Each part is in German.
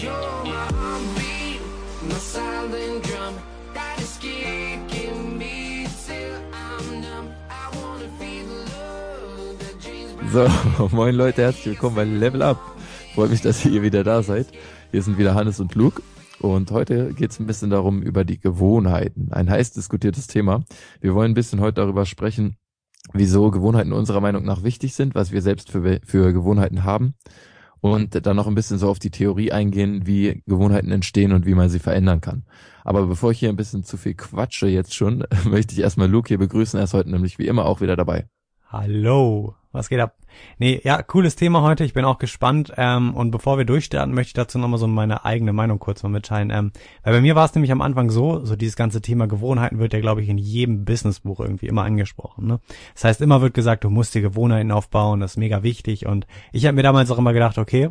So, moin Leute, herzlich willkommen bei Level Up. Freut mich, dass ihr wieder da seid. Hier sind wieder Hannes und Luke. Und heute geht es ein bisschen darum über die Gewohnheiten. Ein heiß diskutiertes Thema. Wir wollen ein bisschen heute darüber sprechen, wieso Gewohnheiten unserer Meinung nach wichtig sind, was wir selbst für, für Gewohnheiten haben. Und dann noch ein bisschen so auf die Theorie eingehen, wie Gewohnheiten entstehen und wie man sie verändern kann. Aber bevor ich hier ein bisschen zu viel quatsche jetzt schon, möchte ich erstmal Luke hier begrüßen. Er ist heute nämlich wie immer auch wieder dabei. Hallo, was geht ab? Nee, ja, cooles Thema heute. Ich bin auch gespannt. Ähm, und bevor wir durchstarten, möchte ich dazu nochmal so meine eigene Meinung kurz mal mitteilen. Ähm, weil bei mir war es nämlich am Anfang so, so dieses ganze Thema Gewohnheiten wird ja, glaube ich, in jedem Businessbuch irgendwie immer angesprochen. Ne? Das heißt, immer wird gesagt, du musst dir Gewohnheiten aufbauen, das ist mega wichtig. Und ich habe mir damals auch immer gedacht, okay,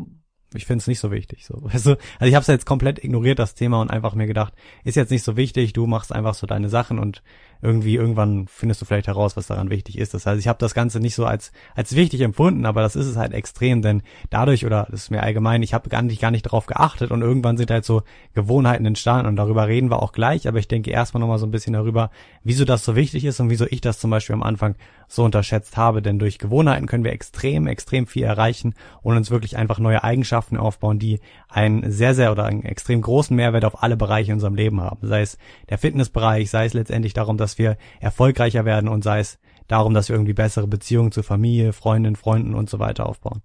ich finde es nicht so wichtig. So. Weißt? Also ich habe es jetzt komplett ignoriert, das Thema, und einfach mir gedacht, ist jetzt nicht so wichtig, du machst einfach so deine Sachen und irgendwie irgendwann findest du vielleicht heraus, was daran wichtig ist. Das heißt, ich habe das Ganze nicht so als als wichtig empfunden, aber das ist es halt extrem, denn dadurch oder das ist mir allgemein, ich habe gar nicht gar nicht darauf geachtet und irgendwann sind halt so Gewohnheiten entstanden und darüber reden wir auch gleich, aber ich denke erstmal nochmal so ein bisschen darüber, wieso das so wichtig ist und wieso ich das zum Beispiel am Anfang so unterschätzt habe, denn durch Gewohnheiten können wir extrem extrem viel erreichen und uns wirklich einfach neue Eigenschaften aufbauen, die einen sehr sehr oder einen extrem großen Mehrwert auf alle Bereiche in unserem Leben haben, sei es der Fitnessbereich, sei es letztendlich darum, dass dass wir erfolgreicher werden und sei es darum, dass wir irgendwie bessere Beziehungen zur Familie, Freundinnen, Freunden und so weiter aufbauen.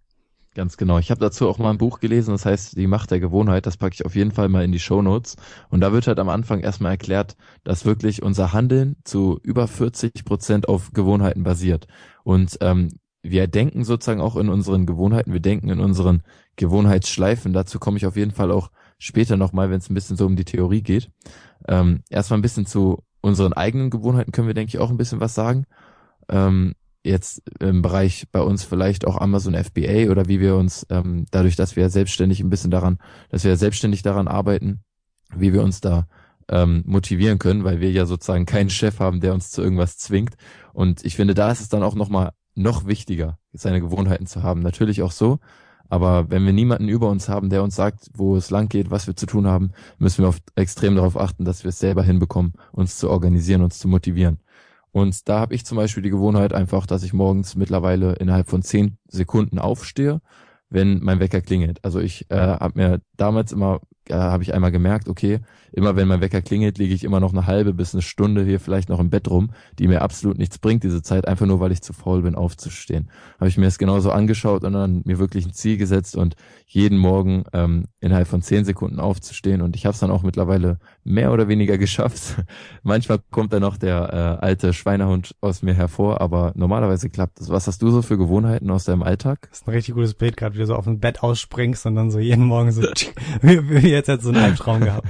Ganz genau. Ich habe dazu auch mal ein Buch gelesen, das heißt Die Macht der Gewohnheit. Das packe ich auf jeden Fall mal in die Show Notes. Und da wird halt am Anfang erstmal erklärt, dass wirklich unser Handeln zu über 40 Prozent auf Gewohnheiten basiert. Und ähm, wir denken sozusagen auch in unseren Gewohnheiten, wir denken in unseren Gewohnheitsschleifen. Dazu komme ich auf jeden Fall auch später nochmal, wenn es ein bisschen so um die Theorie geht. Ähm, erstmal ein bisschen zu unseren eigenen Gewohnheiten können wir, denke ich, auch ein bisschen was sagen. Ähm, jetzt im Bereich bei uns vielleicht auch Amazon FBA oder wie wir uns ähm, dadurch, dass wir selbstständig ein bisschen daran, dass wir selbstständig daran arbeiten, wie wir uns da ähm, motivieren können, weil wir ja sozusagen keinen Chef haben, der uns zu irgendwas zwingt. Und ich finde, da ist es dann auch nochmal noch wichtiger, seine Gewohnheiten zu haben. Natürlich auch so, aber wenn wir niemanden über uns haben, der uns sagt, wo es lang geht, was wir zu tun haben, müssen wir oft extrem darauf achten, dass wir es selber hinbekommen, uns zu organisieren, uns zu motivieren. Und da habe ich zum Beispiel die Gewohnheit einfach, dass ich morgens mittlerweile innerhalb von zehn Sekunden aufstehe, wenn mein Wecker klingelt. Also ich äh, habe mir damals immer äh, habe ich einmal gemerkt, okay, immer wenn mein Wecker klingelt, liege ich immer noch eine halbe bis eine Stunde hier vielleicht noch im Bett rum, die mir absolut nichts bringt, diese Zeit, einfach nur, weil ich zu faul bin, aufzustehen. Habe ich mir das genauso angeschaut und dann mir wirklich ein Ziel gesetzt und jeden Morgen ähm, innerhalb von zehn Sekunden aufzustehen und ich habe es dann auch mittlerweile mehr oder weniger geschafft. Manchmal kommt dann noch der äh, alte Schweinehund aus mir hervor, aber normalerweise klappt es. Was hast du so für Gewohnheiten aus deinem Alltag? Das ist ein richtig gutes Bild, gerade wie du so auf dem Bett ausspringst und dann so jeden Morgen so jetzt hat so einen Albtraum gehabt.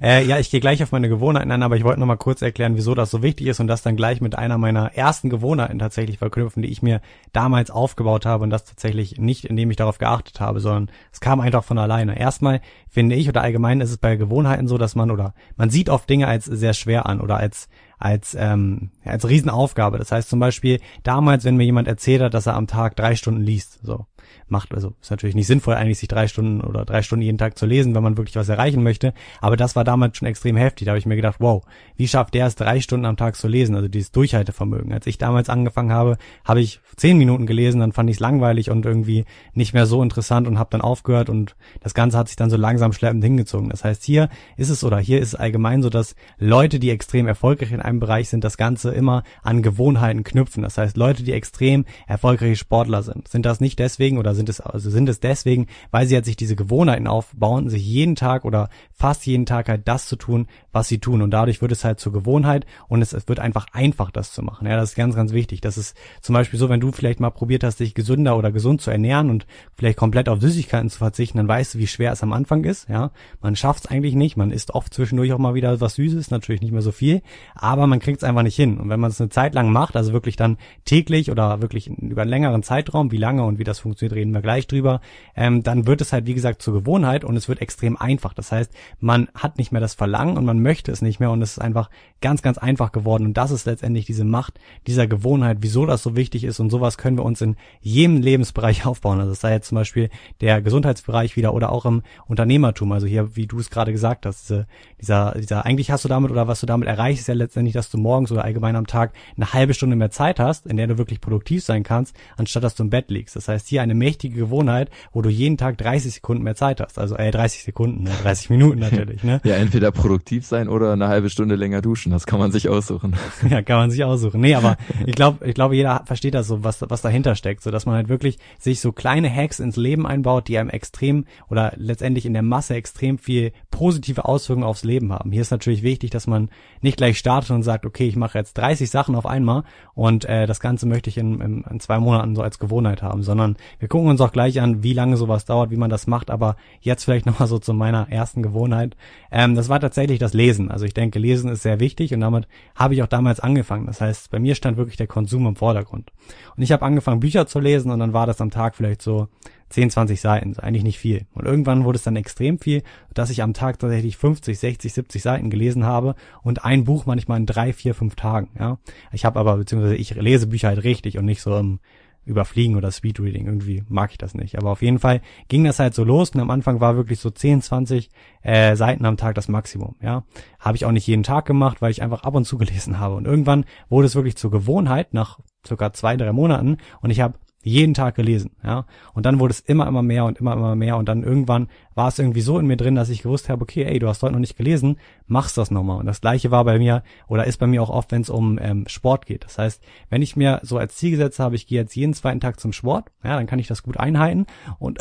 Äh, ja, ich gehe gleich auf meine Gewohnheiten an, aber ich wollte noch mal kurz erklären, wieso das so wichtig ist und das dann gleich mit einer meiner ersten Gewohnheiten tatsächlich verknüpfen, die ich mir damals aufgebaut habe und das tatsächlich nicht, indem ich darauf geachtet habe, sondern es kam einfach von alleine. Erstmal finde ich oder allgemein ist es bei Gewohnheiten so, dass man oder man sieht oft Dinge als sehr schwer an oder als als ähm, als Riesenaufgabe. Das heißt zum Beispiel damals, wenn mir jemand erzählt hat, dass er am Tag drei Stunden liest, so macht. Also ist natürlich nicht sinnvoll, eigentlich sich drei Stunden oder drei Stunden jeden Tag zu lesen, wenn man wirklich was erreichen möchte. Aber das war damals schon extrem heftig. Da habe ich mir gedacht, wow, wie schafft der es, drei Stunden am Tag zu lesen? Also dieses Durchhaltevermögen. Als ich damals angefangen habe, habe ich zehn Minuten gelesen, dann fand ich es langweilig und irgendwie nicht mehr so interessant und habe dann aufgehört und das Ganze hat sich dann so langsam schleppend hingezogen. Das heißt, hier ist es oder hier ist es allgemein so, dass Leute, die extrem erfolgreich in einem Bereich sind, das Ganze immer an Gewohnheiten knüpfen. Das heißt, Leute, die extrem erfolgreiche Sportler sind, sind das nicht deswegen oder sind es, also sind es deswegen, weil sie halt sich diese Gewohnheiten aufbauen, sich jeden Tag oder fast jeden Tag halt das zu tun, was sie tun. Und dadurch wird es halt zur Gewohnheit und es, es wird einfach einfach, das zu machen. Ja, das ist ganz, ganz wichtig. Das ist zum Beispiel so, wenn du vielleicht mal probiert hast, dich gesünder oder gesund zu ernähren und vielleicht komplett auf Süßigkeiten zu verzichten, dann weißt du, wie schwer es am Anfang ist. Ja, man schafft es eigentlich nicht. Man isst oft zwischendurch auch mal wieder was Süßes, natürlich nicht mehr so viel, aber man kriegt es einfach nicht hin. Und wenn man es eine Zeit lang macht, also wirklich dann täglich oder wirklich über einen längeren Zeitraum, wie lange und wie das funktioniert, funktioniert, reden wir gleich drüber, ähm, dann wird es halt, wie gesagt, zur Gewohnheit und es wird extrem einfach. Das heißt, man hat nicht mehr das Verlangen und man möchte es nicht mehr und es ist einfach ganz, ganz einfach geworden. Und das ist letztendlich diese Macht dieser Gewohnheit, wieso das so wichtig ist und sowas können wir uns in jedem Lebensbereich aufbauen. Also es sei jetzt zum Beispiel der Gesundheitsbereich wieder oder auch im Unternehmertum. Also hier, wie du es gerade gesagt hast, diese, dieser, dieser, eigentlich hast du damit oder was du damit erreichst, ist ja letztendlich, dass du morgens oder allgemein am Tag eine halbe Stunde mehr Zeit hast, in der du wirklich produktiv sein kannst, anstatt dass du im Bett liegst. Das heißt, hier eine mächtige Gewohnheit, wo du jeden Tag 30 Sekunden mehr Zeit hast. Also äh, 30 Sekunden, ne? 30 Minuten natürlich. Ne? ja, entweder produktiv sein oder eine halbe Stunde länger duschen. Das kann man sich aussuchen. ja, kann man sich aussuchen. Nee, aber ich glaube, ich glaube, jeder versteht das so, was, was dahinter steckt, so dass man halt wirklich sich so kleine Hacks ins Leben einbaut, die einem extrem oder letztendlich in der Masse extrem viel positive Auswirkungen aufs Leben haben. Hier ist natürlich wichtig, dass man nicht gleich startet und sagt, okay, ich mache jetzt 30 Sachen auf einmal und äh, das Ganze möchte ich in, in, in zwei Monaten so als Gewohnheit haben, sondern wir gucken uns auch gleich an, wie lange sowas dauert, wie man das macht, aber jetzt vielleicht nochmal so zu meiner ersten Gewohnheit. Ähm, das war tatsächlich das Lesen. Also ich denke, Lesen ist sehr wichtig und damit habe ich auch damals angefangen. Das heißt, bei mir stand wirklich der Konsum im Vordergrund. Und ich habe angefangen, Bücher zu lesen und dann war das am Tag vielleicht so 10, 20 Seiten, eigentlich nicht viel. Und irgendwann wurde es dann extrem viel, dass ich am Tag tatsächlich 50, 60, 70 Seiten gelesen habe und ein Buch manchmal in drei, vier, fünf Tagen. Ja, ich habe aber beziehungsweise ich lese Bücher halt richtig und nicht so im Überfliegen oder Speedreading. Irgendwie mag ich das nicht. Aber auf jeden Fall ging das halt so los und am Anfang war wirklich so 10, 20 äh, Seiten am Tag das Maximum. Ja, habe ich auch nicht jeden Tag gemacht, weil ich einfach ab und zu gelesen habe. Und irgendwann wurde es wirklich zur Gewohnheit nach circa zwei, drei Monaten und ich habe jeden Tag gelesen, ja. Und dann wurde es immer, immer mehr und immer, immer mehr und dann irgendwann war es irgendwie so in mir drin, dass ich gewusst habe, okay, ey, du hast heute noch nicht gelesen, machst das nochmal. Und das gleiche war bei mir oder ist bei mir auch oft, wenn es um ähm, Sport geht. Das heißt, wenn ich mir so als Ziel gesetzt habe, ich gehe jetzt jeden zweiten Tag zum Sport, ja, dann kann ich das gut einhalten und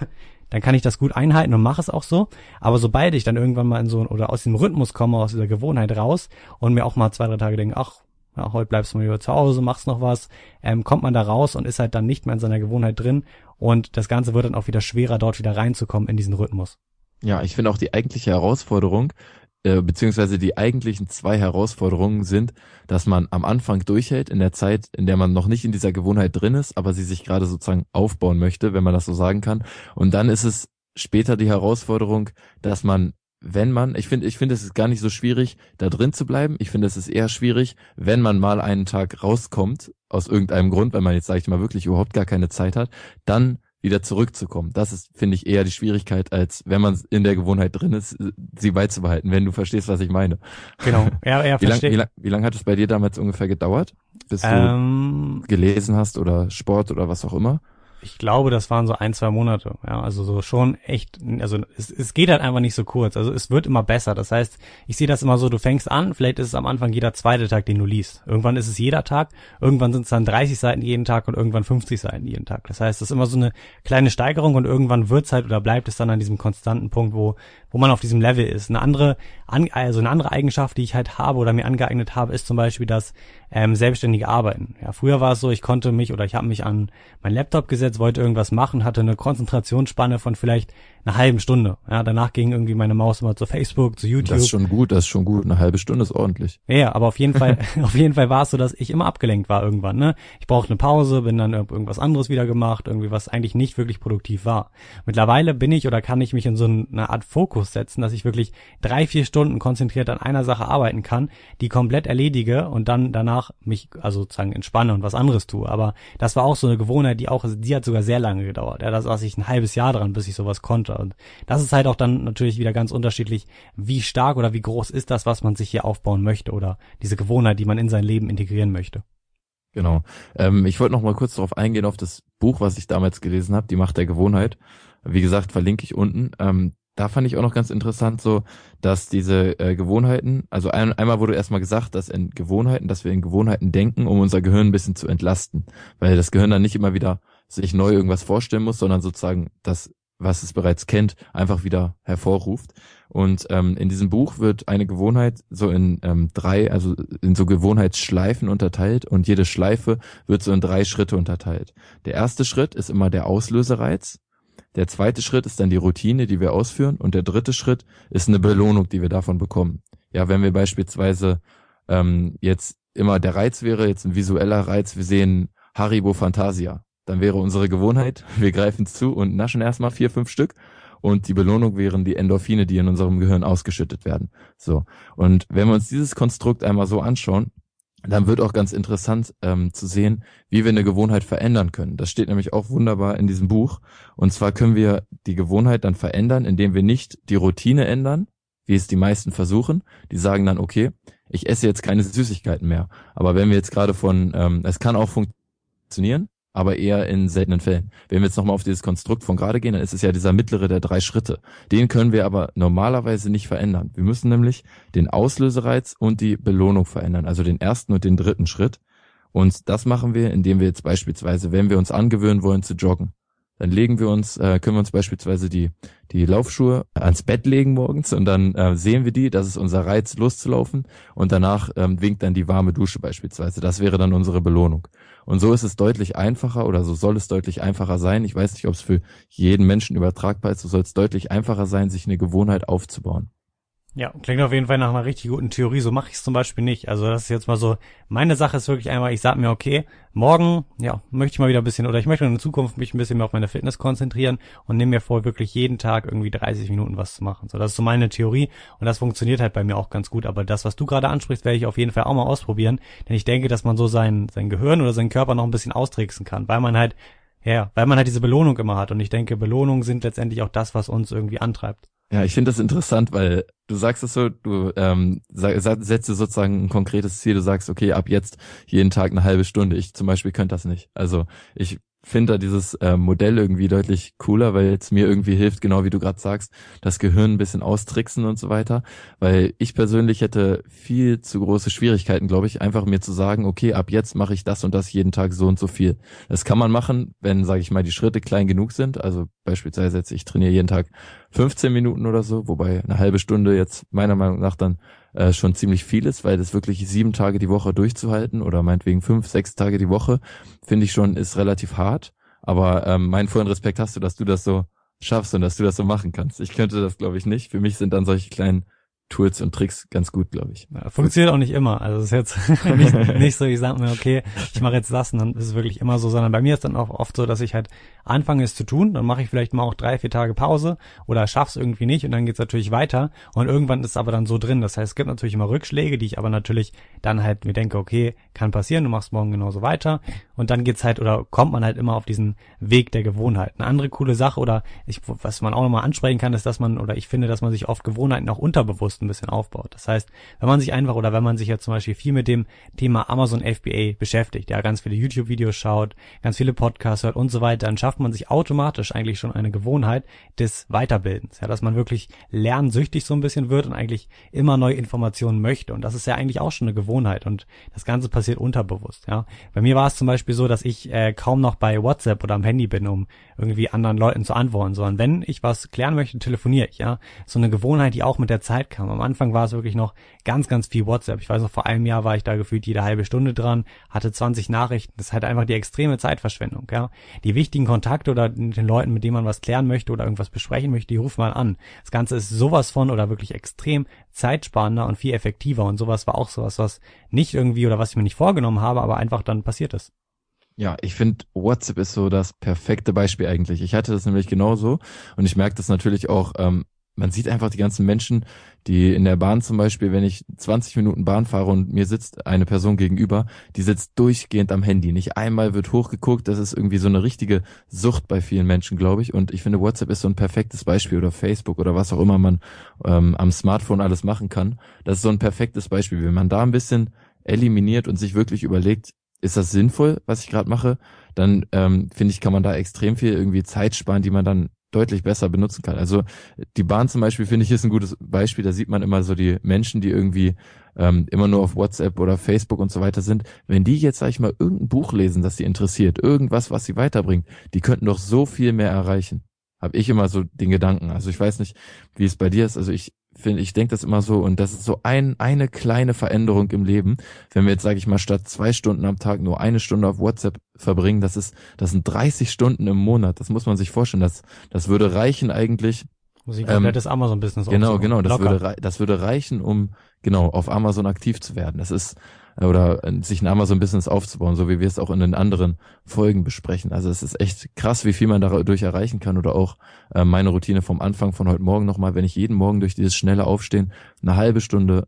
dann kann ich das gut einhalten und mache es auch so. Aber sobald ich dann irgendwann mal in so oder aus dem Rhythmus komme, aus dieser Gewohnheit raus und mir auch mal zwei, drei Tage denke, ach, ja, heute bleibst du mal wieder zu Hause, machst noch was, ähm, kommt man da raus und ist halt dann nicht mehr in seiner Gewohnheit drin und das Ganze wird dann auch wieder schwerer, dort wieder reinzukommen in diesen Rhythmus. Ja, ich finde auch die eigentliche Herausforderung, äh, beziehungsweise die eigentlichen zwei Herausforderungen sind, dass man am Anfang durchhält in der Zeit, in der man noch nicht in dieser Gewohnheit drin ist, aber sie sich gerade sozusagen aufbauen möchte, wenn man das so sagen kann. Und dann ist es später die Herausforderung, dass man wenn man, ich finde, ich finde, es ist gar nicht so schwierig, da drin zu bleiben. Ich finde, es ist eher schwierig, wenn man mal einen Tag rauskommt, aus irgendeinem Grund, weil man jetzt, sage ich mal, wirklich überhaupt gar keine Zeit hat, dann wieder zurückzukommen. Das ist, finde ich, eher die Schwierigkeit, als wenn man in der Gewohnheit drin ist, sie beizubehalten, wenn du verstehst, was ich meine. Genau, ja, ja, wie lange wie lang, wie lang hat es bei dir damals ungefähr gedauert, bis du ähm, gelesen hast oder Sport oder was auch immer? Ich glaube, das waren so ein, zwei Monate. Ja, also so schon echt, also es, es geht halt einfach nicht so kurz. Also es wird immer besser. Das heißt, ich sehe das immer so, du fängst an, vielleicht ist es am Anfang jeder zweite Tag, den du liest. Irgendwann ist es jeder Tag, irgendwann sind es dann 30 Seiten jeden Tag und irgendwann 50 Seiten jeden Tag. Das heißt, das ist immer so eine kleine Steigerung und irgendwann wird's halt oder bleibt es dann an diesem konstanten Punkt, wo, wo man auf diesem Level ist. Eine andere, also eine andere Eigenschaft, die ich halt habe oder mir angeeignet habe, ist zum Beispiel das ähm, selbstständige Arbeiten. Ja, früher war es so, ich konnte mich oder ich habe mich an meinen Laptop gesetzt, wollte irgendwas machen, hatte eine Konzentrationsspanne von vielleicht einer halben Stunde. Ja, danach ging irgendwie meine Maus immer zu Facebook, zu YouTube. Das ist schon gut, das ist schon gut. Eine halbe Stunde ist ordentlich. Ja, aber auf jeden Fall, auf jeden Fall war es so, dass ich immer abgelenkt war irgendwann. Ne, ich brauchte eine Pause, bin dann irgendwas anderes wieder gemacht, irgendwie was eigentlich nicht wirklich produktiv war. Mittlerweile bin ich oder kann ich mich in so eine Art Fokus setzen, dass ich wirklich drei, vier Stunden konzentriert an einer Sache arbeiten kann, die komplett erledige und dann danach mich also sozusagen entspanne und was anderes tue. Aber das war auch so eine Gewohnheit, die auch, die hat sogar sehr lange gedauert. Ja, da saß ich ein halbes Jahr dran, bis ich sowas konnte. Und das ist halt auch dann natürlich wieder ganz unterschiedlich, wie stark oder wie groß ist das, was man sich hier aufbauen möchte oder diese Gewohnheit, die man in sein Leben integrieren möchte. Genau. Ähm, ich wollte noch mal kurz darauf eingehen, auf das Buch, was ich damals gelesen habe, Die Macht der Gewohnheit. Wie gesagt, verlinke ich unten. Ähm, da fand ich auch noch ganz interessant so, dass diese äh, Gewohnheiten, also ein, einmal wurde erstmal gesagt, dass in Gewohnheiten, dass wir in Gewohnheiten denken, um unser Gehirn ein bisschen zu entlasten, weil das Gehirn dann nicht immer wieder sich neu irgendwas vorstellen muss, sondern sozusagen das was es bereits kennt, einfach wieder hervorruft. Und ähm, in diesem Buch wird eine Gewohnheit so in ähm, drei, also in so Gewohnheitsschleifen unterteilt und jede Schleife wird so in drei Schritte unterteilt. Der erste Schritt ist immer der Auslösereiz. Der zweite Schritt ist dann die Routine, die wir ausführen. Und der dritte Schritt ist eine Belohnung, die wir davon bekommen. Ja, wenn wir beispielsweise ähm, jetzt immer der Reiz wäre, jetzt ein visueller Reiz, wir sehen Haribo Fantasia dann wäre unsere Gewohnheit, wir greifen zu und naschen erstmal vier, fünf Stück und die Belohnung wären die Endorphine, die in unserem Gehirn ausgeschüttet werden. So. Und wenn wir uns dieses Konstrukt einmal so anschauen, dann wird auch ganz interessant ähm, zu sehen, wie wir eine Gewohnheit verändern können. Das steht nämlich auch wunderbar in diesem Buch. Und zwar können wir die Gewohnheit dann verändern, indem wir nicht die Routine ändern, wie es die meisten versuchen. Die sagen dann, okay, ich esse jetzt keine Süßigkeiten mehr. Aber wenn wir jetzt gerade von, ähm, es kann auch funktionieren, aber eher in seltenen Fällen. Wenn wir jetzt nochmal auf dieses Konstrukt von gerade gehen, dann ist es ja dieser mittlere der drei Schritte. Den können wir aber normalerweise nicht verändern. Wir müssen nämlich den Auslösereiz und die Belohnung verändern, also den ersten und den dritten Schritt. Und das machen wir, indem wir jetzt beispielsweise, wenn wir uns angewöhnen wollen zu joggen, dann legen wir uns, äh, können wir uns beispielsweise die, die Laufschuhe ans Bett legen morgens und dann äh, sehen wir die, das ist unser Reiz, loszulaufen und danach ähm, winkt dann die warme Dusche beispielsweise. Das wäre dann unsere Belohnung. Und so ist es deutlich einfacher oder so soll es deutlich einfacher sein. Ich weiß nicht, ob es für jeden Menschen übertragbar ist, so soll es deutlich einfacher sein, sich eine Gewohnheit aufzubauen. Ja, klingt auf jeden Fall nach einer richtig guten Theorie. So mache ich es zum Beispiel nicht. Also das ist jetzt mal so, meine Sache ist wirklich einmal, ich sage mir, okay, morgen, ja, möchte ich mal wieder ein bisschen, oder ich möchte in der Zukunft mich ein bisschen mehr auf meine Fitness konzentrieren und nehme mir vor, wirklich jeden Tag irgendwie 30 Minuten was zu machen. So, das ist so meine Theorie und das funktioniert halt bei mir auch ganz gut. Aber das, was du gerade ansprichst, werde ich auf jeden Fall auch mal ausprobieren, denn ich denke, dass man so sein, sein Gehirn oder seinen Körper noch ein bisschen austricksen kann, weil man halt, ja, weil man halt diese Belohnung immer hat. Und ich denke, Belohnungen sind letztendlich auch das, was uns irgendwie antreibt. Ja, ich finde das interessant, weil du sagst es so, du ähm, setzt dir sozusagen ein konkretes Ziel, du sagst, okay, ab jetzt jeden Tag eine halbe Stunde. Ich zum Beispiel könnte das nicht. Also ich finde da dieses äh, Modell irgendwie deutlich cooler, weil es mir irgendwie hilft, genau wie du gerade sagst, das Gehirn ein bisschen austricksen und so weiter. Weil ich persönlich hätte viel zu große Schwierigkeiten, glaube ich, einfach mir zu sagen, okay, ab jetzt mache ich das und das jeden Tag so und so viel. Das kann man machen, wenn, sage ich mal, die Schritte klein genug sind. Also beispielsweise jetzt, ich trainiere jeden Tag 15 Minuten oder so, wobei eine halbe Stunde jetzt meiner Meinung nach dann äh, schon ziemlich viel ist, weil das wirklich sieben Tage die Woche durchzuhalten oder meinetwegen fünf, sechs Tage die Woche, finde ich schon, ist relativ hart. Aber ähm, meinen vollen Respekt hast du, dass du das so schaffst und dass du das so machen kannst. Ich könnte das, glaube ich, nicht. Für mich sind dann solche kleinen Tools und Tricks ganz gut, glaube ich. Funktioniert auch nicht immer. Also es ist jetzt nicht, nicht so, ich sage mir, okay, ich mache jetzt das und dann ist es wirklich immer so, sondern bei mir ist dann auch oft so, dass ich halt anfange es zu tun, dann mache ich vielleicht mal auch drei, vier Tage Pause oder schaff's irgendwie nicht und dann geht's natürlich weiter und irgendwann ist es aber dann so drin. Das heißt, es gibt natürlich immer Rückschläge, die ich aber natürlich dann halt mir denke, okay, kann passieren, du machst morgen genauso weiter und dann geht's halt oder kommt man halt immer auf diesen Weg der Gewohnheit. Eine andere coole Sache oder ich, was man auch nochmal ansprechen kann, ist, dass man oder ich finde, dass man sich oft Gewohnheiten auch unterbewusst selbst ein bisschen aufbaut. Das heißt, wenn man sich einfach oder wenn man sich jetzt zum Beispiel viel mit dem Thema Amazon FBA beschäftigt, ja, ganz viele YouTube-Videos schaut, ganz viele Podcasts hört und so weiter, dann schafft man sich automatisch eigentlich schon eine Gewohnheit des Weiterbildens, ja, dass man wirklich lernsüchtig so ein bisschen wird und eigentlich immer neue Informationen möchte. Und das ist ja eigentlich auch schon eine Gewohnheit und das Ganze passiert unterbewusst, ja. Bei mir war es zum Beispiel so, dass ich äh, kaum noch bei WhatsApp oder am Handy bin, um irgendwie anderen Leuten zu antworten, sondern wenn ich was klären möchte, telefoniere ich, ja. So eine Gewohnheit, die auch mit der Zeit kam. Am Anfang war es wirklich noch ganz, ganz viel WhatsApp. Ich weiß noch, vor einem Jahr war ich da gefühlt jede halbe Stunde dran, hatte 20 Nachrichten. Das ist halt einfach die extreme Zeitverschwendung, ja. Die wichtigen Kontakte oder den Leuten, mit denen man was klären möchte oder irgendwas besprechen möchte, die ruft man an. Das Ganze ist sowas von oder wirklich extrem zeitsparender und viel effektiver und sowas war auch sowas, was nicht irgendwie oder was ich mir nicht vorgenommen habe, aber einfach dann passiert ist. Ja, ich finde, WhatsApp ist so das perfekte Beispiel eigentlich. Ich hatte das nämlich genauso und ich merke das natürlich auch, ähm, man sieht einfach die ganzen Menschen, die in der Bahn zum Beispiel, wenn ich 20 Minuten Bahn fahre und mir sitzt eine Person gegenüber, die sitzt durchgehend am Handy. Nicht einmal wird hochgeguckt. Das ist irgendwie so eine richtige Sucht bei vielen Menschen, glaube ich. Und ich finde, WhatsApp ist so ein perfektes Beispiel oder Facebook oder was auch immer man ähm, am Smartphone alles machen kann. Das ist so ein perfektes Beispiel. Wenn man da ein bisschen eliminiert und sich wirklich überlegt, ist das sinnvoll, was ich gerade mache, dann ähm, finde ich, kann man da extrem viel irgendwie Zeit sparen, die man dann deutlich besser benutzen kann. Also die Bahn zum Beispiel finde ich ist ein gutes Beispiel. Da sieht man immer so die Menschen, die irgendwie ähm, immer nur auf WhatsApp oder Facebook und so weiter sind. Wenn die jetzt sag ich mal irgendein Buch lesen, das sie interessiert, irgendwas, was sie weiterbringt, die könnten doch so viel mehr erreichen. Hab ich immer so den Gedanken. Also ich weiß nicht, wie es bei dir ist. Also ich finde, ich denke das immer so und das ist so ein, eine kleine Veränderung im Leben. Wenn wir jetzt, sage ich mal, statt zwei Stunden am Tag nur eine Stunde auf WhatsApp verbringen, das ist, das sind 30 Stunden im Monat. Das muss man sich vorstellen. Das, das würde reichen eigentlich. Muss ich komplettes ähm, Amazon-Business Genau, genau. Das würde, das würde reichen, um genau auf Amazon aktiv zu werden. Das ist oder äh, sich ein Amazon-Business aufzubauen, so wie wir es auch in den anderen Folgen besprechen. Also es ist echt krass, wie viel man dadurch erreichen kann oder auch äh, meine Routine vom Anfang von heute Morgen nochmal, wenn ich jeden Morgen durch dieses schnelle Aufstehen eine halbe Stunde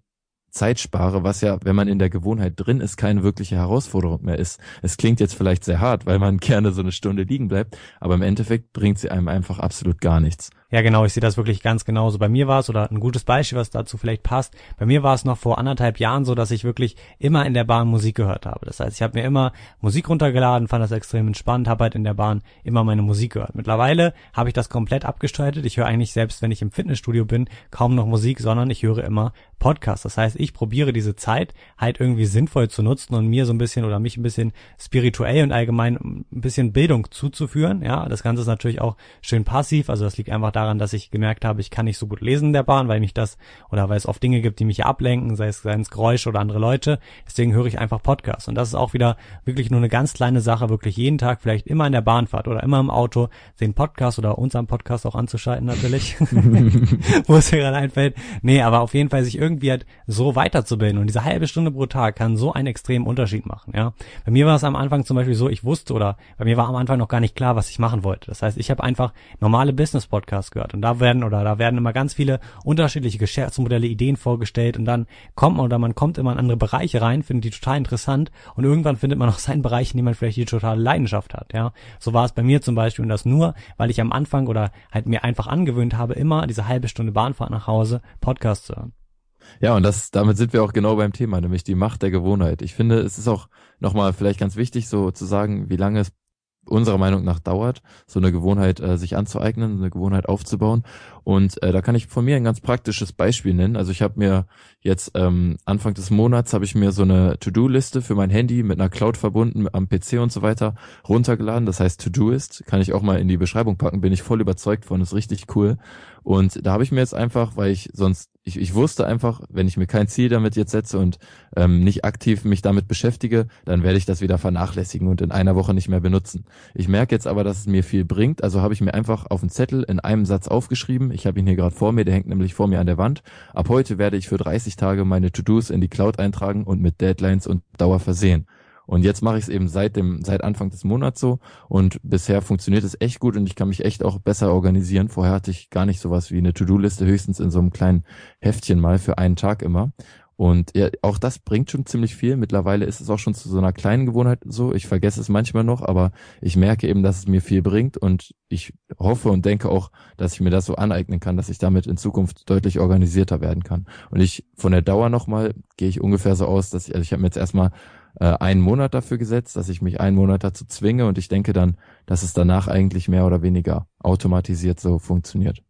Zeit spare, was ja, wenn man in der Gewohnheit drin ist, keine wirkliche Herausforderung mehr ist. Es klingt jetzt vielleicht sehr hart, weil man gerne so eine Stunde liegen bleibt, aber im Endeffekt bringt sie einem einfach absolut gar nichts. Ja, genau, ich sehe das wirklich ganz genauso. Bei mir war es, oder ein gutes Beispiel, was dazu vielleicht passt, bei mir war es noch vor anderthalb Jahren so, dass ich wirklich immer in der Bahn Musik gehört habe. Das heißt, ich habe mir immer Musik runtergeladen, fand das extrem entspannt, habe halt in der Bahn immer meine Musik gehört. Mittlerweile habe ich das komplett abgestaltet. Ich höre eigentlich selbst, wenn ich im Fitnessstudio bin, kaum noch Musik, sondern ich höre immer Podcast. Das heißt, ich probiere diese Zeit halt irgendwie sinnvoll zu nutzen und mir so ein bisschen oder mich ein bisschen spirituell und allgemein ein bisschen Bildung zuzuführen. Ja, das Ganze ist natürlich auch schön passiv. Also das liegt einfach daran, dass ich gemerkt habe, ich kann nicht so gut lesen in der Bahn, weil mich das oder weil es oft Dinge gibt, die mich ablenken, sei es, sei es Geräusche oder andere Leute. Deswegen höre ich einfach Podcasts. Und das ist auch wieder wirklich nur eine ganz kleine Sache, wirklich jeden Tag, vielleicht immer in der Bahnfahrt oder immer im Auto, den Podcast oder unseren Podcast auch anzuschalten natürlich, wo es mir gerade einfällt. Nee, aber auf jeden Fall sich irgendwie halt so weiterzubilden. Und diese halbe Stunde pro Tag kann so einen extremen Unterschied machen. Ja, Bei mir war es am Anfang zum Beispiel so, ich wusste oder bei mir war am Anfang noch gar nicht klar, was ich machen wollte. Das heißt, ich habe einfach normale Business-Podcasts gehört. Und da werden oder da werden immer ganz viele unterschiedliche Geschäftsmodelle, Ideen vorgestellt und dann kommt man oder man kommt immer in andere Bereiche rein, findet die total interessant und irgendwann findet man auch seinen Bereich, in dem man vielleicht die totale Leidenschaft hat. Ja, so war es bei mir zum Beispiel und das nur, weil ich am Anfang oder halt mir einfach angewöhnt habe, immer diese halbe Stunde Bahnfahrt nach Hause Podcast zu hören. Ja, und das, damit sind wir auch genau beim Thema, nämlich die Macht der Gewohnheit. Ich finde, es ist auch nochmal vielleicht ganz wichtig, so zu sagen, wie lange es unserer Meinung nach dauert, so eine Gewohnheit äh, sich anzueignen, eine Gewohnheit aufzubauen. Und äh, da kann ich von mir ein ganz praktisches Beispiel nennen. Also ich habe mir jetzt ähm, Anfang des Monats habe ich mir so eine To-Do-Liste für mein Handy mit einer Cloud verbunden am PC und so weiter runtergeladen. Das heißt To-Do-Ist, kann ich auch mal in die Beschreibung packen. Bin ich voll überzeugt von, ist richtig cool. Und da habe ich mir jetzt einfach, weil ich sonst, ich, ich wusste einfach, wenn ich mir kein Ziel damit jetzt setze und ähm, nicht aktiv mich damit beschäftige, dann werde ich das wieder vernachlässigen und in einer Woche nicht mehr benutzen. Ich merke jetzt aber, dass es mir viel bringt, also habe ich mir einfach auf einen Zettel in einem Satz aufgeschrieben. Ich habe ihn hier gerade vor mir, der hängt nämlich vor mir an der Wand. Ab heute werde ich für 30 Tage meine To-Dos in die Cloud eintragen und mit Deadlines und Dauer versehen. Und jetzt mache ich es eben seit dem, seit Anfang des Monats so und bisher funktioniert es echt gut und ich kann mich echt auch besser organisieren. Vorher hatte ich gar nicht sowas wie eine To-Do-Liste, höchstens in so einem kleinen Heftchen mal für einen Tag immer. Und ja, auch das bringt schon ziemlich viel. Mittlerweile ist es auch schon zu so einer kleinen Gewohnheit so. Ich vergesse es manchmal noch, aber ich merke eben, dass es mir viel bringt und ich hoffe und denke auch, dass ich mir das so aneignen kann, dass ich damit in Zukunft deutlich organisierter werden kann. Und ich von der Dauer nochmal gehe ich ungefähr so aus, dass ich, also ich habe mir jetzt erstmal äh, einen Monat dafür gesetzt, dass ich mich einen Monat dazu zwinge und ich denke dann, dass es danach eigentlich mehr oder weniger automatisiert so funktioniert.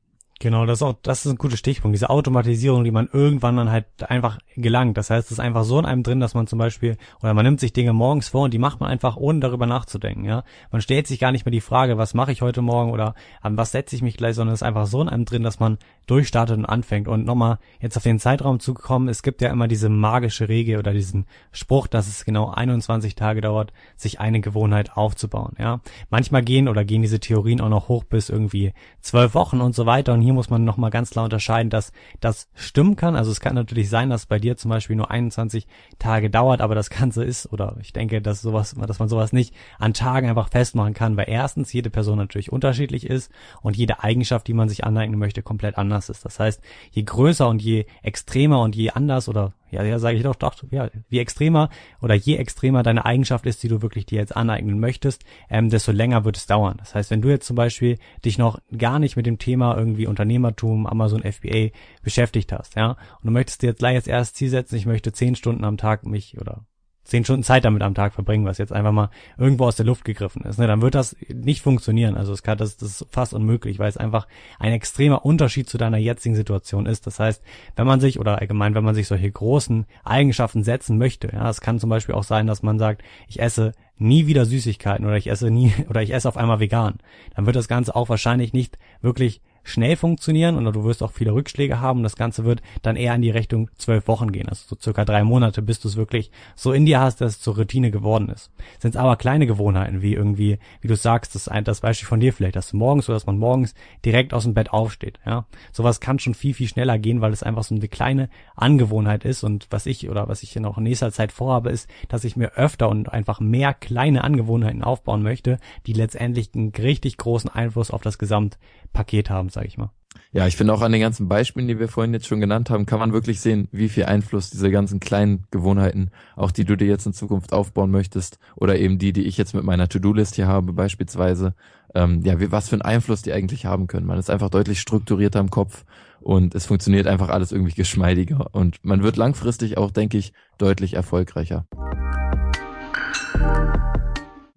Genau, das ist auch, das ist ein guter Stichpunkt. Diese Automatisierung, die man irgendwann dann halt einfach gelangt. Das heißt, es ist einfach so in einem drin, dass man zum Beispiel, oder man nimmt sich Dinge morgens vor und die macht man einfach, ohne darüber nachzudenken, ja. Man stellt sich gar nicht mehr die Frage, was mache ich heute Morgen oder an was setze ich mich gleich, sondern es ist einfach so in einem drin, dass man durchstartet und anfängt. Und nochmal jetzt auf den Zeitraum zu kommen, es gibt ja immer diese magische Regel oder diesen Spruch, dass es genau 21 Tage dauert, sich eine Gewohnheit aufzubauen, ja. Manchmal gehen oder gehen diese Theorien auch noch hoch bis irgendwie zwölf Wochen und so weiter und hier muss man nochmal ganz klar unterscheiden, dass das stimmen kann. Also es kann natürlich sein, dass bei dir zum Beispiel nur 21 Tage dauert, aber das Ganze ist, oder ich denke, dass sowas, dass man sowas nicht an Tagen einfach festmachen kann, weil erstens jede Person natürlich unterschiedlich ist und jede Eigenschaft, die man sich aneignen möchte, komplett anders ist. Das heißt, je größer und je extremer und je anders oder ja, ja, sage ich doch, doch, ja, wie extremer oder je extremer deine Eigenschaft ist, die du wirklich dir jetzt aneignen möchtest, ähm, desto länger wird es dauern. Das heißt, wenn du jetzt zum Beispiel dich noch gar nicht mit dem Thema irgendwie Unternehmertum, Amazon FBA beschäftigt hast, ja, und du möchtest dir jetzt gleich als erstes Ziel setzen, ich möchte zehn Stunden am Tag mich oder zehn Stunden Zeit damit am Tag verbringen, was jetzt einfach mal irgendwo aus der Luft gegriffen ist, ne, dann wird das nicht funktionieren. Also es kann, das, das ist fast unmöglich, weil es einfach ein extremer Unterschied zu deiner jetzigen Situation ist. Das heißt, wenn man sich oder allgemein, wenn man sich solche großen Eigenschaften setzen möchte, ja, es kann zum Beispiel auch sein, dass man sagt, ich esse nie wieder Süßigkeiten oder ich esse nie oder ich esse auf einmal vegan, dann wird das Ganze auch wahrscheinlich nicht wirklich schnell funktionieren und du wirst auch viele Rückschläge haben. Das Ganze wird dann eher in die Richtung zwölf Wochen gehen, also so circa drei Monate, bis du es wirklich so in dir hast, dass es zur Routine geworden ist. Sind es aber kleine Gewohnheiten, wie irgendwie, wie du sagst, das, ein, das Beispiel von dir vielleicht, dass du morgens oder dass man morgens direkt aus dem Bett aufsteht. Ja, sowas kann schon viel viel schneller gehen, weil es einfach so eine kleine Angewohnheit ist. Und was ich oder was ich noch in nächster Zeit vorhabe, ist, dass ich mir öfter und einfach mehr kleine Angewohnheiten aufbauen möchte, die letztendlich einen richtig großen Einfluss auf das Gesamtpaket haben, sage ich mal. Ja, ich finde auch an den ganzen Beispielen, die wir vorhin jetzt schon genannt haben, kann man wirklich sehen, wie viel Einfluss diese ganzen kleinen Gewohnheiten, auch die du dir jetzt in Zukunft aufbauen möchtest, oder eben die, die ich jetzt mit meiner To-Do-List hier habe, beispielsweise, ähm, ja, wie, was für einen Einfluss die eigentlich haben können. Man ist einfach deutlich strukturierter im Kopf und es funktioniert einfach alles irgendwie geschmeidiger und man wird langfristig auch, denke ich, deutlich erfolgreicher.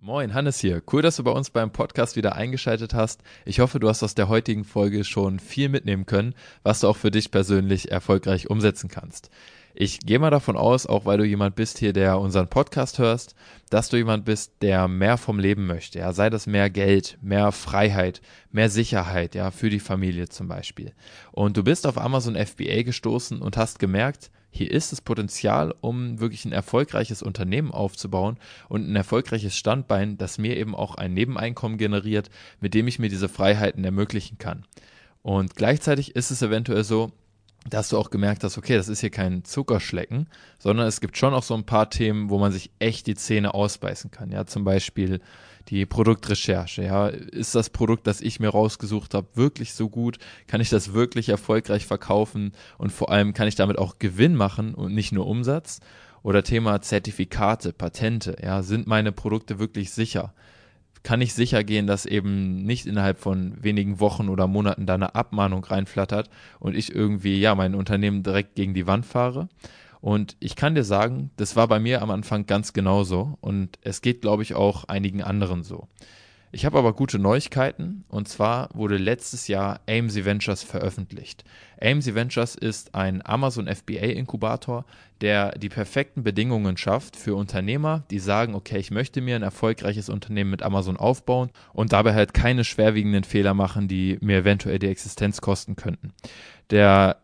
Moin, Hannes hier. Cool, dass du bei uns beim Podcast wieder eingeschaltet hast. Ich hoffe, du hast aus der heutigen Folge schon viel mitnehmen können, was du auch für dich persönlich erfolgreich umsetzen kannst. Ich gehe mal davon aus, auch weil du jemand bist hier, der unseren Podcast hörst, dass du jemand bist, der mehr vom Leben möchte. Ja, sei das mehr Geld, mehr Freiheit, mehr Sicherheit, ja, für die Familie zum Beispiel. Und du bist auf Amazon FBA gestoßen und hast gemerkt, hier ist das Potenzial, um wirklich ein erfolgreiches Unternehmen aufzubauen und ein erfolgreiches Standbein, das mir eben auch ein Nebeneinkommen generiert, mit dem ich mir diese Freiheiten ermöglichen kann. Und gleichzeitig ist es eventuell so, dass du auch gemerkt hast, okay, das ist hier kein Zuckerschlecken, sondern es gibt schon auch so ein paar Themen, wo man sich echt die Zähne ausbeißen kann. Ja, zum Beispiel die Produktrecherche. Ja, ist das Produkt, das ich mir rausgesucht habe, wirklich so gut? Kann ich das wirklich erfolgreich verkaufen? Und vor allem kann ich damit auch Gewinn machen und nicht nur Umsatz? Oder Thema Zertifikate, Patente. Ja, sind meine Produkte wirklich sicher? Kann ich sicher gehen, dass eben nicht innerhalb von wenigen Wochen oder Monaten da eine Abmahnung reinflattert und ich irgendwie, ja, mein Unternehmen direkt gegen die Wand fahre? Und ich kann dir sagen, das war bei mir am Anfang ganz genauso und es geht, glaube ich, auch einigen anderen so. Ich habe aber gute Neuigkeiten und zwar wurde letztes Jahr AMC Ventures veröffentlicht. AMC Ventures ist ein Amazon FBA Inkubator, der die perfekten Bedingungen schafft für Unternehmer, die sagen, okay, ich möchte mir ein erfolgreiches Unternehmen mit Amazon aufbauen und dabei halt keine schwerwiegenden Fehler machen, die mir eventuell die Existenz kosten könnten. Der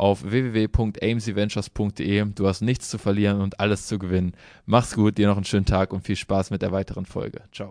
auf www.amcventures.de. Du hast nichts zu verlieren und alles zu gewinnen. Mach's gut, dir noch einen schönen Tag und viel Spaß mit der weiteren Folge. Ciao.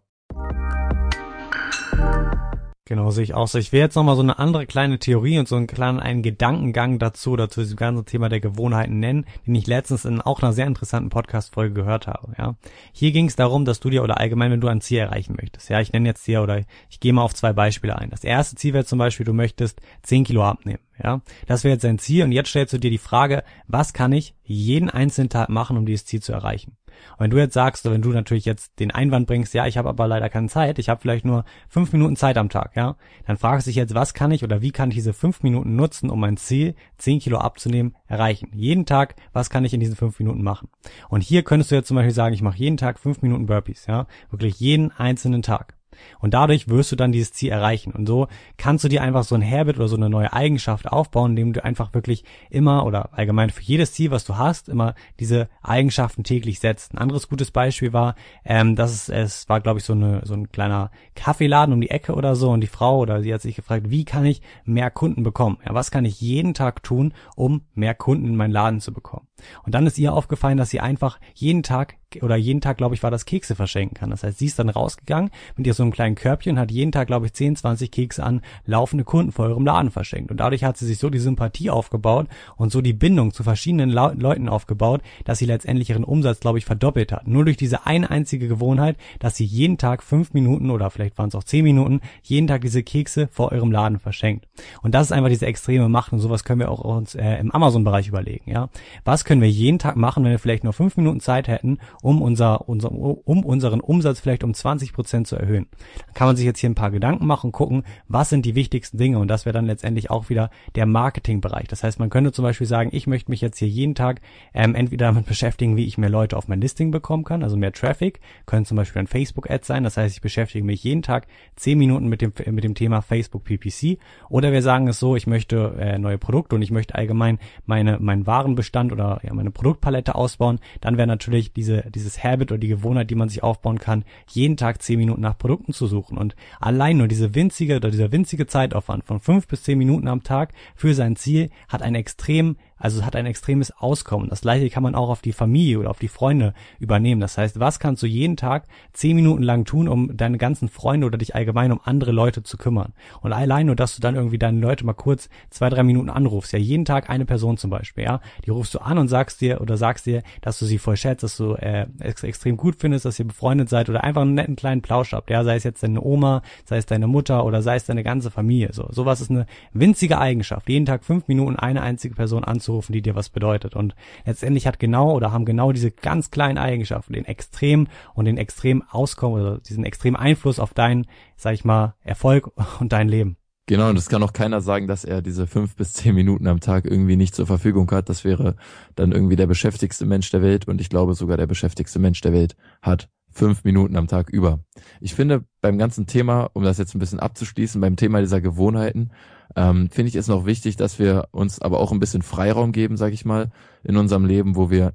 Genau, sehe ich auch so. Ich will jetzt nochmal so eine andere kleine Theorie und so einen kleinen einen Gedankengang dazu, dazu diesem ganzen Thema der Gewohnheiten nennen, den ich letztens in auch einer sehr interessanten Podcast-Folge gehört habe, ja. Hier ging es darum, dass du dir oder allgemein, wenn du ein Ziel erreichen möchtest, ja, ich nenne jetzt hier oder ich gehe mal auf zwei Beispiele ein. Das erste Ziel wäre zum Beispiel, du möchtest 10 Kilo abnehmen, ja. Das wäre jetzt dein Ziel und jetzt stellst du dir die Frage, was kann ich jeden einzelnen Tag machen, um dieses Ziel zu erreichen? Und wenn du jetzt sagst, wenn du natürlich jetzt den Einwand bringst, ja, ich habe aber leider keine Zeit, ich habe vielleicht nur fünf Minuten Zeit am Tag, ja, dann fragst du dich jetzt, was kann ich oder wie kann ich diese fünf Minuten nutzen, um mein Ziel, zehn Kilo abzunehmen, erreichen? Jeden Tag, was kann ich in diesen fünf Minuten machen? Und hier könntest du jetzt zum Beispiel sagen, ich mache jeden Tag fünf Minuten Burpees, ja, wirklich jeden einzelnen Tag. Und dadurch wirst du dann dieses Ziel erreichen. Und so kannst du dir einfach so ein Habit oder so eine neue Eigenschaft aufbauen, indem du einfach wirklich immer oder allgemein für jedes Ziel, was du hast, immer diese Eigenschaften täglich setzt. Ein anderes gutes Beispiel war, ähm, dass es, es war, glaube ich, so, eine, so ein kleiner Kaffeeladen um die Ecke oder so und die Frau oder sie hat sich gefragt, wie kann ich mehr Kunden bekommen? Ja, was kann ich jeden Tag tun, um mehr Kunden in meinen Laden zu bekommen? Und dann ist ihr aufgefallen, dass sie einfach jeden Tag oder jeden Tag, glaube ich, war das Kekse verschenken kann. Das heißt, sie ist dann rausgegangen mit ihr so einem kleinen Körbchen hat jeden Tag, glaube ich, 10, 20 Kekse an laufende Kunden vor ihrem Laden verschenkt. Und dadurch hat sie sich so die Sympathie aufgebaut und so die Bindung zu verschiedenen La Leuten aufgebaut, dass sie letztendlich ihren Umsatz, glaube ich, verdoppelt hat. Nur durch diese eine einzige Gewohnheit, dass sie jeden Tag fünf Minuten oder vielleicht waren es auch zehn Minuten, jeden Tag diese Kekse vor eurem Laden verschenkt. Und das ist einfach diese extreme Macht und sowas können wir auch uns äh, im Amazon-Bereich überlegen. Ja, Was können wir jeden Tag machen, wenn wir vielleicht nur fünf Minuten Zeit hätten, um unser, unser um unseren Umsatz vielleicht um 20 Prozent zu erhöhen. Dann kann man sich jetzt hier ein paar Gedanken machen, gucken, was sind die wichtigsten Dinge und das wäre dann letztendlich auch wieder der Marketingbereich. Das heißt, man könnte zum Beispiel sagen, ich möchte mich jetzt hier jeden Tag ähm, entweder damit beschäftigen, wie ich mehr Leute auf mein Listing bekommen kann, also mehr Traffic, können zum Beispiel ein Facebook-Ad sein. Das heißt, ich beschäftige mich jeden Tag zehn Minuten mit dem mit dem Thema Facebook PPC. Oder wir sagen es so, ich möchte äh, neue Produkte und ich möchte allgemein meine meinen Warenbestand oder ja, meine Produktpalette ausbauen. Dann wäre natürlich diese dieses Habit oder die Gewohnheit, die man sich aufbauen kann, jeden Tag zehn Minuten nach Produkten zu suchen. Und allein nur diese winzige oder dieser winzige Zeitaufwand von fünf bis zehn Minuten am Tag für sein Ziel hat einen extrem also es hat ein extremes Auskommen. Das gleiche kann man auch auf die Familie oder auf die Freunde übernehmen. Das heißt, was kannst du jeden Tag zehn Minuten lang tun, um deine ganzen Freunde oder dich allgemein um andere Leute zu kümmern? Und allein nur, dass du dann irgendwie deine Leute mal kurz zwei, drei Minuten anrufst. Ja, jeden Tag eine Person zum Beispiel, ja. Die rufst du an und sagst dir oder sagst dir, dass du sie voll schätzt, dass du äh, ex extrem gut findest, dass ihr befreundet seid oder einfach einen netten kleinen Plausch habt. Ja, sei es jetzt deine Oma, sei es deine Mutter oder sei es deine ganze Familie. So, sowas ist eine winzige Eigenschaft. Jeden Tag fünf Minuten eine einzige Person anzurufen anzurufen, die dir was bedeutet. Und letztendlich hat genau oder haben genau diese ganz kleinen Eigenschaften den extrem und den extrem Auskommen oder diesen extremen Einfluss auf deinen, sag ich mal, Erfolg und dein Leben. Genau, und es kann auch keiner sagen, dass er diese fünf bis zehn Minuten am Tag irgendwie nicht zur Verfügung hat. Das wäre dann irgendwie der beschäftigste Mensch der Welt und ich glaube sogar der beschäftigste Mensch der Welt hat fünf Minuten am Tag über. Ich finde beim ganzen Thema, um das jetzt ein bisschen abzuschließen, beim Thema dieser Gewohnheiten, ähm, finde ich es noch wichtig, dass wir uns aber auch ein bisschen Freiraum geben, sage ich mal, in unserem Leben, wo wir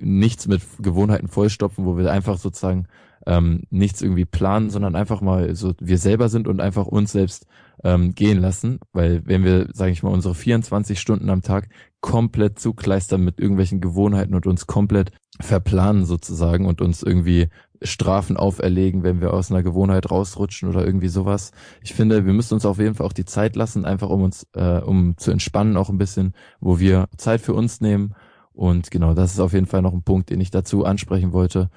nichts mit Gewohnheiten vollstopfen, wo wir einfach sozusagen ähm, nichts irgendwie planen, sondern einfach mal so wir selber sind und einfach uns selbst ähm, gehen lassen, weil wenn wir, sage ich mal, unsere 24 Stunden am Tag komplett zukleistern mit irgendwelchen Gewohnheiten und uns komplett verplanen sozusagen und uns irgendwie Strafen auferlegen, wenn wir aus einer Gewohnheit rausrutschen oder irgendwie sowas. Ich finde, wir müssen uns auf jeden Fall auch die Zeit lassen, einfach um uns, äh, um zu entspannen auch ein bisschen, wo wir Zeit für uns nehmen. Und genau, das ist auf jeden Fall noch ein Punkt, den ich dazu ansprechen wollte.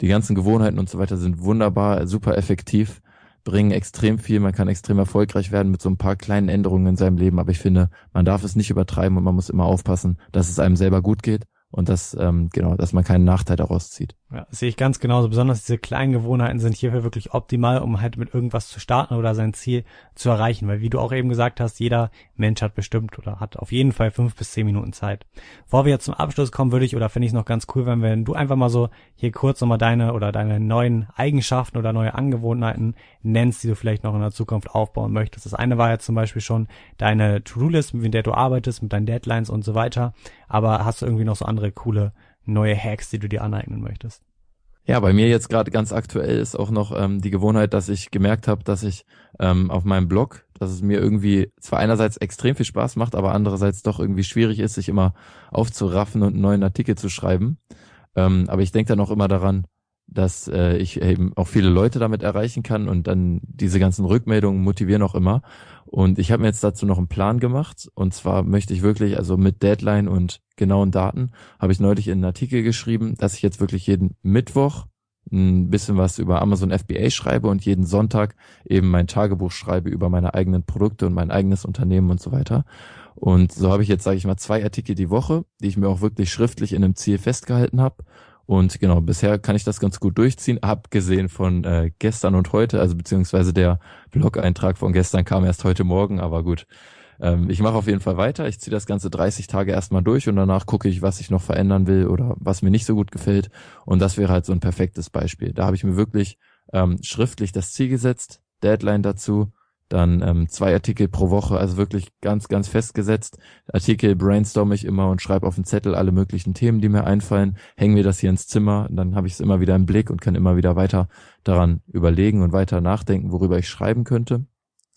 Die ganzen Gewohnheiten und so weiter sind wunderbar, super effektiv bringen extrem viel, man kann extrem erfolgreich werden mit so ein paar kleinen Änderungen in seinem Leben, aber ich finde, man darf es nicht übertreiben und man muss immer aufpassen, dass es einem selber gut geht und dass ähm, genau, dass man keinen Nachteil daraus zieht. Ja, das sehe ich ganz genauso. Besonders diese kleinen Gewohnheiten sind hierfür wirklich optimal, um halt mit irgendwas zu starten oder sein Ziel zu erreichen. Weil wie du auch eben gesagt hast, jeder Mensch hat bestimmt oder hat auf jeden Fall fünf bis zehn Minuten Zeit. Bevor wir jetzt zum Abschluss kommen, würde ich oder finde ich es noch ganz cool, wenn, wenn du einfach mal so hier kurz nochmal deine oder deine neuen Eigenschaften oder neue Angewohnheiten nennst, die du vielleicht noch in der Zukunft aufbauen möchtest. Das eine war ja zum Beispiel schon deine To-Do-List, mit der du arbeitest, mit deinen Deadlines und so weiter. Aber hast du irgendwie noch so andere coole neue Hacks, die du dir aneignen möchtest? Ja, bei mir jetzt gerade ganz aktuell ist auch noch ähm, die Gewohnheit, dass ich gemerkt habe, dass ich ähm, auf meinem Blog, dass es mir irgendwie zwar einerseits extrem viel Spaß macht, aber andererseits doch irgendwie schwierig ist, sich immer aufzuraffen und einen neuen Artikel zu schreiben. Ähm, aber ich denke dann auch immer daran, dass äh, ich eben auch viele Leute damit erreichen kann und dann diese ganzen Rückmeldungen motivieren auch immer. Und ich habe mir jetzt dazu noch einen Plan gemacht. Und zwar möchte ich wirklich, also mit Deadline und genauen Daten, habe ich neulich in einen Artikel geschrieben, dass ich jetzt wirklich jeden Mittwoch ein bisschen was über Amazon FBA schreibe und jeden Sonntag eben mein Tagebuch schreibe über meine eigenen Produkte und mein eigenes Unternehmen und so weiter. Und so habe ich jetzt, sage ich mal, zwei Artikel die Woche, die ich mir auch wirklich schriftlich in einem Ziel festgehalten habe und genau, bisher kann ich das ganz gut durchziehen, abgesehen von äh, gestern und heute, also beziehungsweise der Blog-Eintrag von gestern kam erst heute Morgen, aber gut. Ähm, ich mache auf jeden Fall weiter. Ich ziehe das ganze 30 Tage erstmal durch und danach gucke ich, was ich noch verändern will oder was mir nicht so gut gefällt. Und das wäre halt so ein perfektes Beispiel. Da habe ich mir wirklich ähm, schriftlich das Ziel gesetzt, Deadline dazu, dann ähm, zwei Artikel pro Woche, also wirklich ganz, ganz festgesetzt. Artikel brainstorm ich immer und schreibe auf den Zettel alle möglichen Themen, die mir einfallen, hängen mir das hier ins Zimmer, dann habe ich es immer wieder im Blick und kann immer wieder weiter daran überlegen und weiter nachdenken, worüber ich schreiben könnte.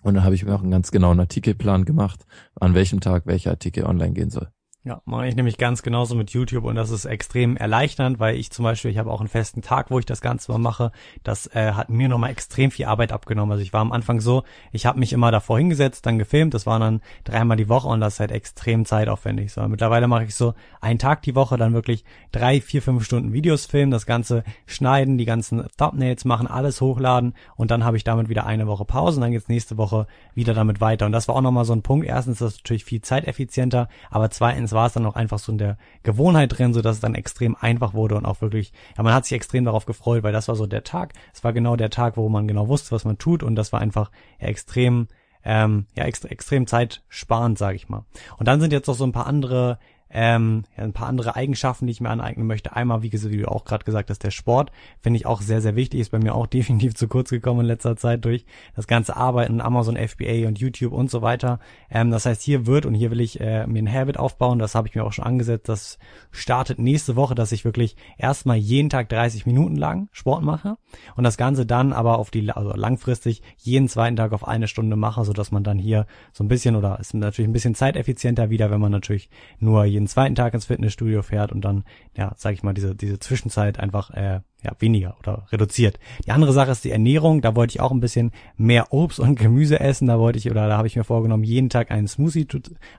Und dann habe ich mir auch einen ganz genauen Artikelplan gemacht, an welchem Tag welcher Artikel online gehen soll. Ja, mache ich nämlich ganz genauso mit YouTube und das ist extrem erleichternd, weil ich zum Beispiel, ich habe auch einen festen Tag, wo ich das Ganze mal mache. Das äh, hat mir nochmal extrem viel Arbeit abgenommen. Also ich war am Anfang so, ich habe mich immer davor hingesetzt, dann gefilmt, das waren dann dreimal die Woche und das ist halt extrem zeitaufwendig. So, mittlerweile mache ich so einen Tag die Woche, dann wirklich drei, vier, fünf Stunden Videos filmen, das Ganze schneiden, die ganzen Thumbnails machen, alles hochladen und dann habe ich damit wieder eine Woche Pause und dann geht's nächste Woche wieder damit weiter. Und das war auch nochmal so ein Punkt. Erstens ist das natürlich viel zeiteffizienter, aber zweitens war es dann auch einfach so in der Gewohnheit drin, so dass es dann extrem einfach wurde und auch wirklich, ja, man hat sich extrem darauf gefreut, weil das war so der Tag. Es war genau der Tag, wo man genau wusste, was man tut und das war einfach ja, extrem ähm, ja, extre extrem zeitsparend, sage ich mal. Und dann sind jetzt noch so ein paar andere ähm, ein paar andere Eigenschaften, die ich mir aneignen möchte. Einmal, wie, wie du auch gerade gesagt hast, der Sport finde ich auch sehr, sehr wichtig. Ist bei mir auch definitiv zu kurz gekommen in letzter Zeit durch das ganze Arbeiten, Amazon FBA und YouTube und so weiter. Ähm, das heißt, hier wird und hier will ich äh, mir ein Habit aufbauen. Das habe ich mir auch schon angesetzt. Das startet nächste Woche, dass ich wirklich erstmal jeden Tag 30 Minuten lang Sport mache und das Ganze dann aber auf die, also langfristig jeden zweiten Tag auf eine Stunde mache, so man dann hier so ein bisschen oder ist natürlich ein bisschen zeiteffizienter wieder, wenn man natürlich nur jeden zweiten Tag ins Fitnessstudio fährt und dann, ja, sag ich mal, diese, diese Zwischenzeit einfach äh, ja, weniger oder reduziert. Die andere Sache ist die Ernährung. Da wollte ich auch ein bisschen mehr Obst und Gemüse essen. Da wollte ich oder da habe ich mir vorgenommen, jeden Tag einen Smoothie,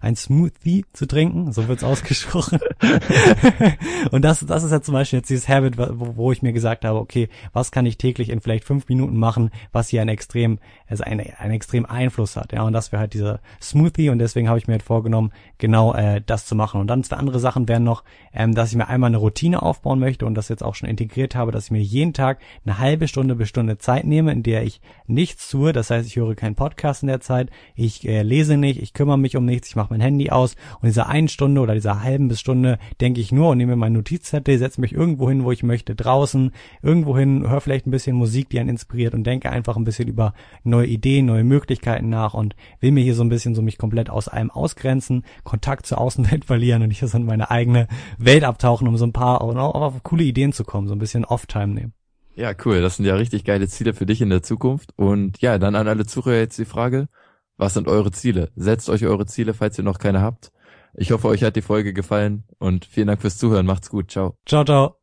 ein Smoothie zu trinken. So wird's ausgesprochen. und das, das ist ja zum Beispiel jetzt dieses Habit, wo, wo ich mir gesagt habe, okay, was kann ich täglich in vielleicht fünf Minuten machen, was hier einen extrem, also einen, einen extrem Einfluss hat. Ja, und das wäre halt dieser Smoothie. Und deswegen habe ich mir halt vorgenommen, genau äh, das zu machen. Und dann zwei andere Sachen wären noch, ähm, dass ich mir einmal eine Routine aufbauen möchte und das jetzt auch schon integriert habe, dass ich mir jeden Tag eine halbe Stunde bis Stunde Zeit nehme, in der ich nichts tue. Das heißt, ich höre keinen Podcast in der Zeit, ich äh, lese nicht, ich kümmere mich um nichts, ich mache mein Handy aus. Und diese einen Stunde oder dieser halben bis Stunde denke ich nur und nehme meinen Notizzettel, setze mich irgendwo hin, wo ich möchte, draußen, irgendwo hin, höre vielleicht ein bisschen Musik, die einen inspiriert und denke einfach ein bisschen über neue Ideen, neue Möglichkeiten nach und will mir hier so ein bisschen so mich komplett aus allem ausgrenzen, Kontakt zur Außenwelt verlieren und hier so in meine eigene Welt abtauchen, um so ein paar auch auf coole Ideen zu kommen, so ein bisschen Off-Time nehmen. Ja, cool. Das sind ja richtig geile Ziele für dich in der Zukunft. Und ja, dann an alle Zuhörer jetzt die Frage, was sind eure Ziele? Setzt euch eure Ziele, falls ihr noch keine habt. Ich hoffe, euch hat die Folge gefallen und vielen Dank fürs Zuhören. Macht's gut. Ciao. Ciao, ciao.